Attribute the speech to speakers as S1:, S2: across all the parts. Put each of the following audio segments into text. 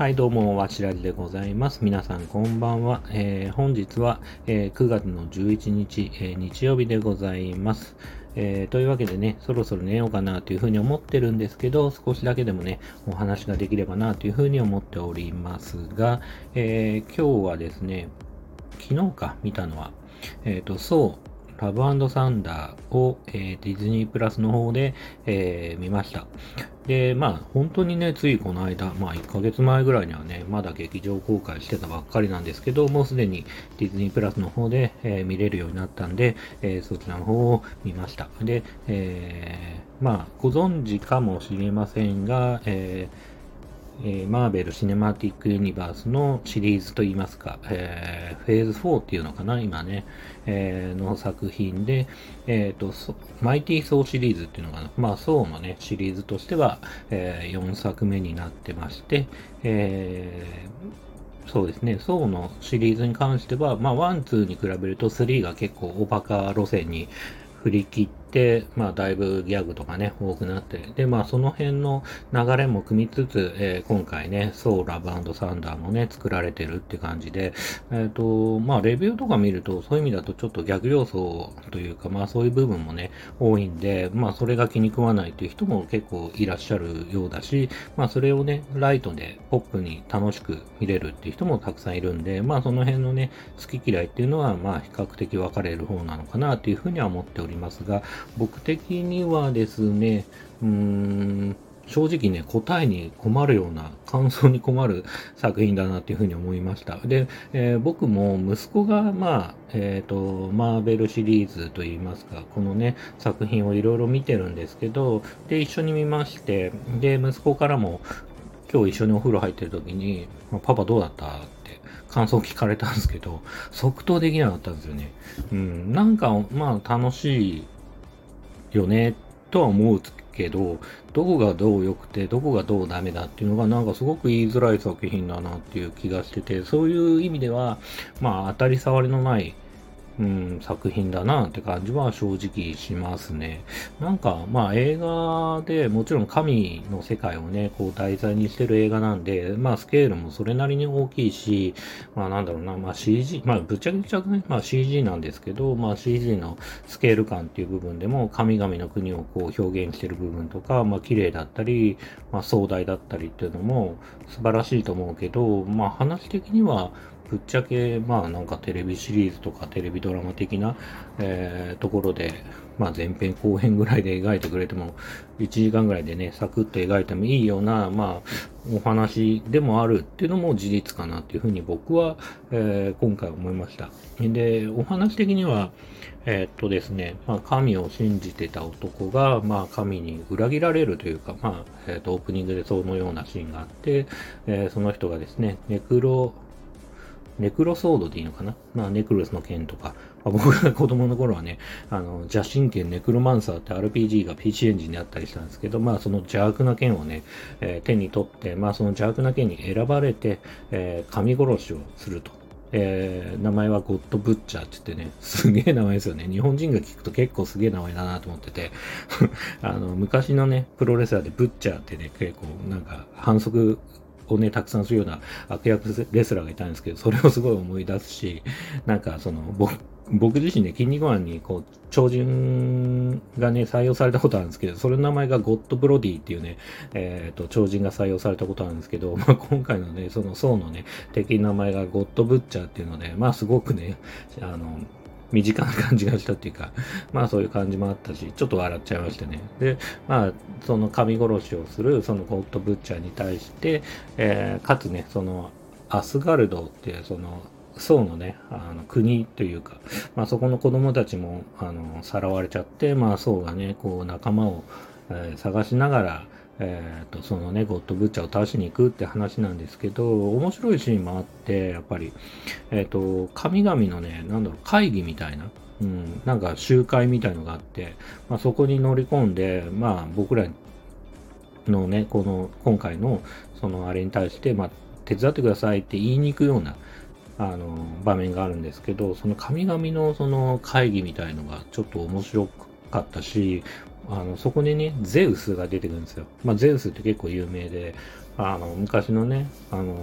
S1: はい、どうも、わしらじでございます。皆さん、こんばんは。えー、本日は、えー、9月の11日、えー、日曜日でございます。えというわけでね、そろそろ寝ようかなというふうに思ってるんですけど、少しだけでもね、お話ができればなというふうに思っておりますが、え今日はですね、昨日か見たのは、えっ、と、そう、ラブサンダーを、えー、ディズニープラスの方で、えー、見ました。で、まあ、本当にね、ついこの間、まあ、1ヶ月前ぐらいにはね、まだ劇場公開してたばっかりなんですけど、もうすでにディズニープラスの方で、えー、見れるようになったんで、えそちらの方を見ました。で、えまあ、ご存知かもしれませんが、えーえー、マーベル・シネマティック・ユニバースのシリーズといいますか、えー、フェーズ4っていうのかな、今ね、えー、の作品で、えっ、と、マイティー・ソーシリーズっていうのかな、まあ、ソーのね、シリーズとしては、え4作目になってまして、えそうですね、ソーのシリーズに関しては、まあ、1、2に比べると3が結構おバカ路線に振り切って、でまあ、だいぶギャグとかね、多くなって、で、まあ、その辺の流れも組みつつ、えー、今回ね、ソーラブサンダーもね、作られてるって感じで、えっ、ー、と、まあ、レビューとか見ると、そういう意味だとちょっとギャグ要素というか、まあ、そういう部分もね、多いんで、まあ、それが気に食わないっていう人も結構いらっしゃるようだし、まあ、それをね、ライトでポップに楽しく見れるっていう人もたくさんいるんで、まあ、その辺のね、好き嫌いっていうのは、まあ、比較的分かれる方なのかなっていうふうには思っておりますが、僕的にはですね、うーん、正直ね、答えに困るような、感想に困る作品だなっていうふうに思いました。で、えー、僕も息子が、まあ、えっ、ー、と、マーベルシリーズといいますか、このね、作品をいろいろ見てるんですけど、で、一緒に見まして、で、息子からも、今日一緒にお風呂入ってる時に、パパどうだったって感想聞かれたんですけど、即答できなかったんですよね。うん、なんか、まあ楽しいよね、とは思うけど、どこがどう良くて、どこがどうダメだっていうのがなんかすごく言いづらい作品だなっていう気がしてて、そういう意味では、まあ当たり障りのないうん、作品だなって感じは正直しますね。なんか、まあ映画でもちろん神の世界をね、こう題材にしてる映画なんで、まあスケールもそれなりに大きいし、まあなんだろうな、まあ CG、まあぶっちゃけちゃくね、まあ CG なんですけど、まあ CG のスケール感っていう部分でも神々の国をこう表現してる部分とか、まあ綺麗だったり、まあ壮大だったりっていうのも素晴らしいと思うけど、まあ話的にはぶっちゃけ、まあなんかテレビシリーズとかテレビドラマ的な、えー、ところで、まあ前編後編ぐらいで描いてくれても、1時間ぐらいでね、サクッと描いてもいいような、まあ、お話でもあるっていうのも事実かなっていうふうに僕は、えー、今回思いました。で、お話的には、えー、っとですね、まあ、神を信じてた男が、まあ、神に裏切られるというか、まあ、えー、っと、オープニングでそのようなシーンがあって、えー、その人がですね、ネクロネクロソードでいいのかな？まあ、ネクロスの剣とか。まあ、僕が 子供の頃はね、あの、邪神剣ネクロマンサーって RPG が PC エンジンであったりしたんですけど、まあ、その邪悪な剣をね、えー、手に取って、まあ、その邪悪な剣に選ばれて、えー、神殺しをすると。えー、名前はゴッドブッチャーって言ってね、すげえ名前ですよね。日本人が聞くと結構すげえ名前だなと思ってて、あの、昔のね、プロレスラーでブッチャーってね、結構なんか反則をね、たくさんするような悪役レスラーがいたんですけど、それをすごい思い出すし、なんかその、僕、自身ね、筋肉マンに、こう、超人がね、採用されたことあるんですけど、それの名前がゴッドブロディっていうね、えっ、ー、と、超人が採用されたことあるんですけど、まあ、今回のね、その層のね、敵の名前がゴッドブッチャーっていうので、まあ、すごくね、あの、身近な感じがしたっていうか、まあそういう感じもあったし、ちょっと笑っちゃいましてね。で、まあ、その神殺しをする、そのゴッドブッチャーに対して、えー、かつね、その、アスガルドっていう、その、宋のね、あの国というか、まあそこの子供たちも、あの、さらわれちゃって、まあ宋がね、こう仲間を、えー、探しながら、えーと、そのね、ゴッドブッチャーを倒しに行くって話なんですけど、面白いシーンもあって、やっぱり、えっ、ー、と、神々のね、なんだろう、会議みたいな、うん、なんか集会みたいのがあって、まあ、そこに乗り込んで、まあ僕らのね、この、今回の、そのあれに対して、まあ、手伝ってくださいって言いに行くような、あの、場面があるんですけど、その神々のその会議みたいのがちょっと面白かったし、あの、そこにね、ゼウスが出てくるんですよ。まあ、ゼウスって結構有名で、あの、昔のね、あのー、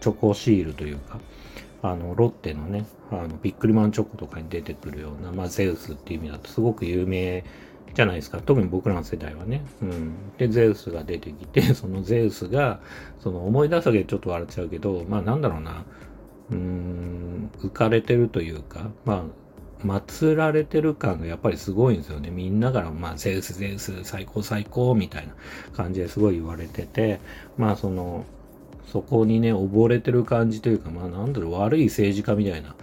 S1: チョコシールというか、あの、ロッテのね、あの、ビックリマンチョコとかに出てくるような、まあ、ゼウスっていう意味だとすごく有名じゃないですか。特に僕らの世代はね。うん。で、ゼウスが出てきて、そのゼウスが、その思い出すだけでちょっと笑っちゃうけど、まあなんだろうな、うーん、浮かれてるというか、まあ、祀られてる感がやっぱりすごいんですよね。みんなから、まあ、ゼウス、ゼウス、最高、最高、みたいな感じですごい言われてて、まあ、その、そこにね、溺れてる感じというか、まあなんだろう、悪い政治家みたいな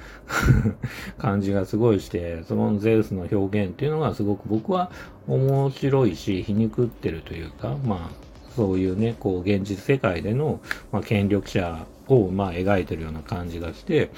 S1: 感じがすごいして、そのゼウスの表現っていうのがすごく僕は面白いし、皮肉ってるというか、まあ、そういうね、こう、現実世界での、まあ、権力者を、まあ、描いてるような感じがして、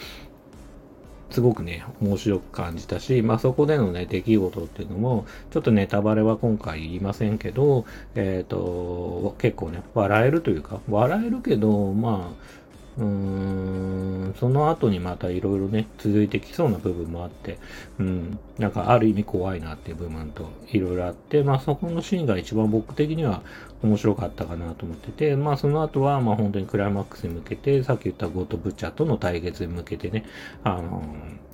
S1: すごくね、面白く感じたし、まあそこでのね、出来事っていうのも、ちょっとネタバレは今回言いませんけど、えっ、ー、と、結構ね、笑えるというか、笑えるけど、まあ、うーん、その後にまたいろいろね、続いてきそうな部分もあって、うん、なんかある意味怖いなっていう部分といろいろあって、まあそこのシーンが一番僕的には面白かったかなと思ってて、まあその後はまあ本当にクライマックスに向けて、さっき言ったゴッド・ブッチャーとの対決に向けてね、あの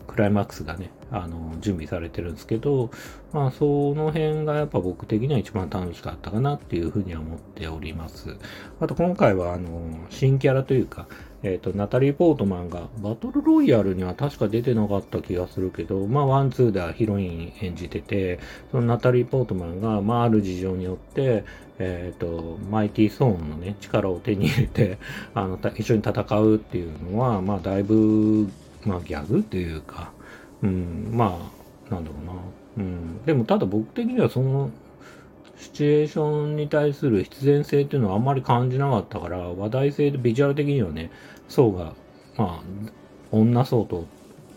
S1: クライマックスがね、あの、準備されてるんですけど、まあ、その辺がやっぱ僕的には一番楽しかったかなっていうふうには思っております。あと今回は、あの、新キャラというか、えっ、ー、と、ナタリー・ポートマンがバトルロイヤルには確か出てなかった気がするけど、まあ、ワン、ツーではヒロイン演じてて、そのナタリー・ポートマンが、まあ、ある事情によって、えっ、ー、と、マイティ・ソーンのね、力を手に入れて、あの、一緒に戦うっていうのは、まあ、だいぶ、まあ、ギャグというか、うん、まあ、なんだろうな。うん。でも、ただ僕的にはその、シチュエーションに対する必然性っていうのはあんまり感じなかったから、話題性でビジュアル的にはね、層が、まあ、女層と、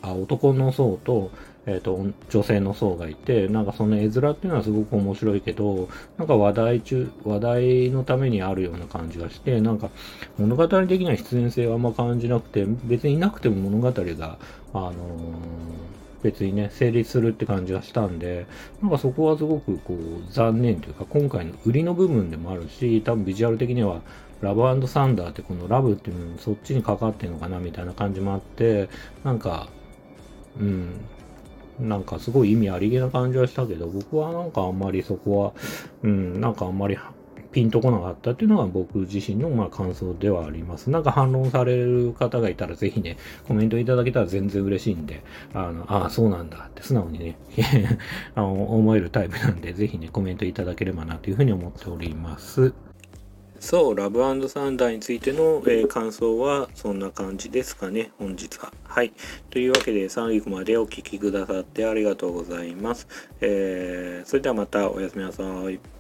S1: あ、男の層と、えっ、ー、と、女性の層がいて、なんかその絵面っていうのはすごく面白いけど、なんか話題中、話題のためにあるような感じがして、なんか物語的な必然性はあんま感じなくて、別にいなくても物語が、あのー別にね、成立するって感じがしたんで、なんかそこはすごくこう残念というか、今回の売りの部分でもあるし、多分ビジュアル的にはラブサンダーってこのラブっていうのそっちにかかってんのかなみたいな感じもあって、なんか、うん、なんかすごい意味ありげな感じはしたけど、僕はなんかあんまりそこは、うん、なんかあんまりピンとこなかったっていうのが僕自身のまあ感想ではあります。なんか反論される方がいたらぜひね、コメントいただけたら全然嬉しいんで、あの、ああ、そうなんだって素直にね あの、思えるタイプなんで、ぜひね、コメントいただければなというふうに思っております。そう、ラブサンダーについての、えー、感想はそんな感じですかね、本日は。はい。というわけで、最後までお聴きくださってありがとうございます。えー、それではまたおやすみなさい。